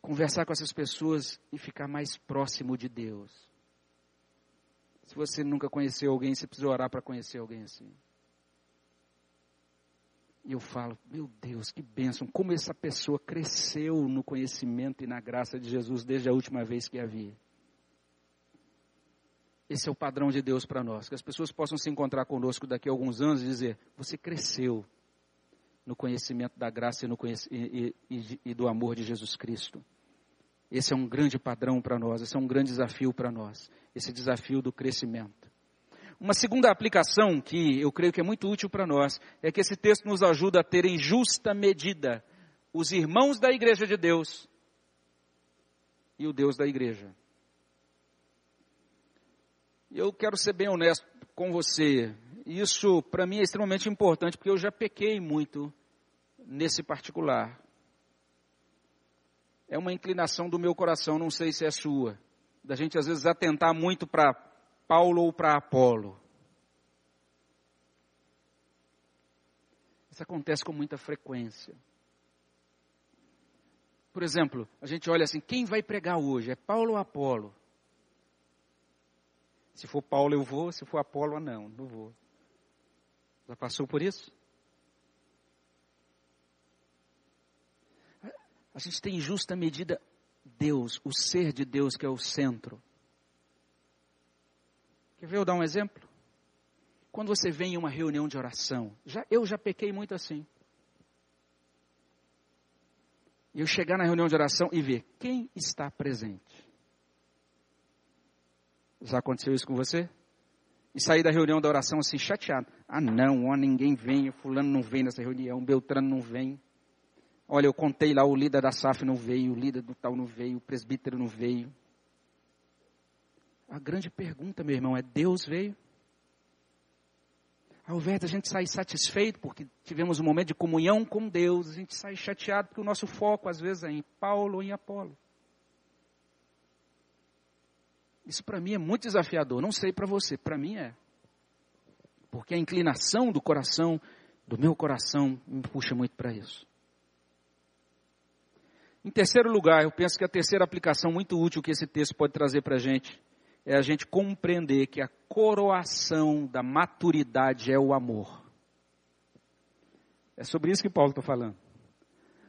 Conversar com essas pessoas e ficar mais próximo de Deus. Se você nunca conheceu alguém, você precisa orar para conhecer alguém assim. E eu falo, meu Deus, que bênção, como essa pessoa cresceu no conhecimento e na graça de Jesus desde a última vez que a vi. Esse é o padrão de Deus para nós. Que as pessoas possam se encontrar conosco daqui a alguns anos e dizer: Você cresceu no conhecimento da graça e, no e, e, e do amor de Jesus Cristo. Esse é um grande padrão para nós, esse é um grande desafio para nós, esse desafio do crescimento. Uma segunda aplicação que eu creio que é muito útil para nós é que esse texto nos ajuda a ter em justa medida os irmãos da igreja de Deus e o Deus da igreja. Eu quero ser bem honesto com você. Isso para mim é extremamente importante porque eu já pequei muito nesse particular. É uma inclinação do meu coração, não sei se é sua, da gente às vezes atentar muito para Paulo ou para Apolo. Isso acontece com muita frequência. Por exemplo, a gente olha assim, quem vai pregar hoje? É Paulo ou Apolo? Se for Paulo eu vou, se for Apolo não, não vou. Já passou por isso? A gente tem em justa medida Deus, o ser de Deus que é o centro. Quer ver eu dar um exemplo? Quando você vem em uma reunião de oração, já, eu já pequei muito assim. Eu chegar na reunião de oração e ver quem está presente. Já aconteceu isso com você? E sair da reunião da oração assim, chateado. Ah, não, ó, ninguém vem, fulano não vem nessa reunião, Beltrano não vem. Olha, eu contei lá, o líder da SAF não veio, o líder do tal não veio, o presbítero não veio. A grande pergunta, meu irmão, é: Deus veio? Ao invés da gente sair satisfeito porque tivemos um momento de comunhão com Deus, a gente sai chateado porque o nosso foco às vezes é em Paulo ou em Apolo. Isso para mim é muito desafiador. Não sei para você, para mim é. Porque a inclinação do coração, do meu coração, me puxa muito para isso. Em terceiro lugar, eu penso que a terceira aplicação muito útil que esse texto pode trazer para a gente é a gente compreender que a coroação da maturidade é o amor. É sobre isso que Paulo está falando.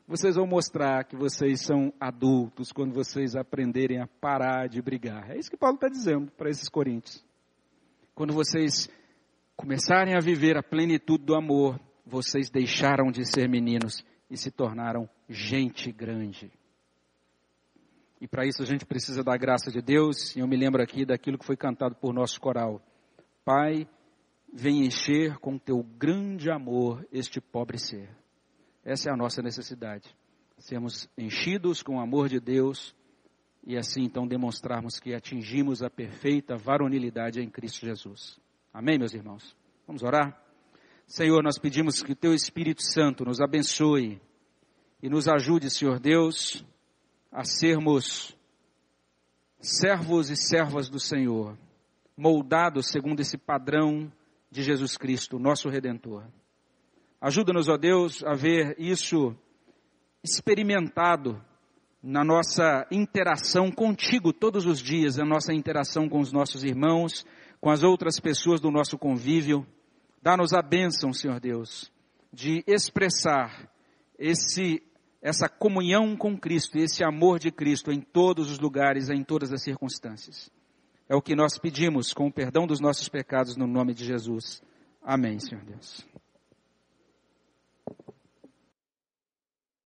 Vocês vão mostrar que vocês são adultos quando vocês aprenderem a parar de brigar. É isso que Paulo está dizendo para esses coríntios. Quando vocês começarem a viver a plenitude do amor, vocês deixaram de ser meninos e se tornaram gente grande. E para isso a gente precisa da graça de Deus, e eu me lembro aqui daquilo que foi cantado por nosso coral. Pai, vem encher com teu grande amor este pobre ser. Essa é a nossa necessidade. Sermos enchidos com o amor de Deus e assim então demonstrarmos que atingimos a perfeita varonilidade em Cristo Jesus. Amém, meus irmãos? Vamos orar? Senhor, nós pedimos que o Teu Espírito Santo nos abençoe e nos ajude, Senhor Deus, a sermos servos e servas do Senhor, moldados segundo esse padrão de Jesus Cristo, nosso Redentor. Ajuda-nos, ó Deus, a ver isso experimentado na nossa interação contigo todos os dias, na nossa interação com os nossos irmãos, com as outras pessoas do nosso convívio. Dá-nos a bênção, Senhor Deus, de expressar esse essa comunhão com Cristo, esse amor de Cristo em todos os lugares, em todas as circunstâncias. É o que nós pedimos com o perdão dos nossos pecados no nome de Jesus. Amém, Senhor Deus.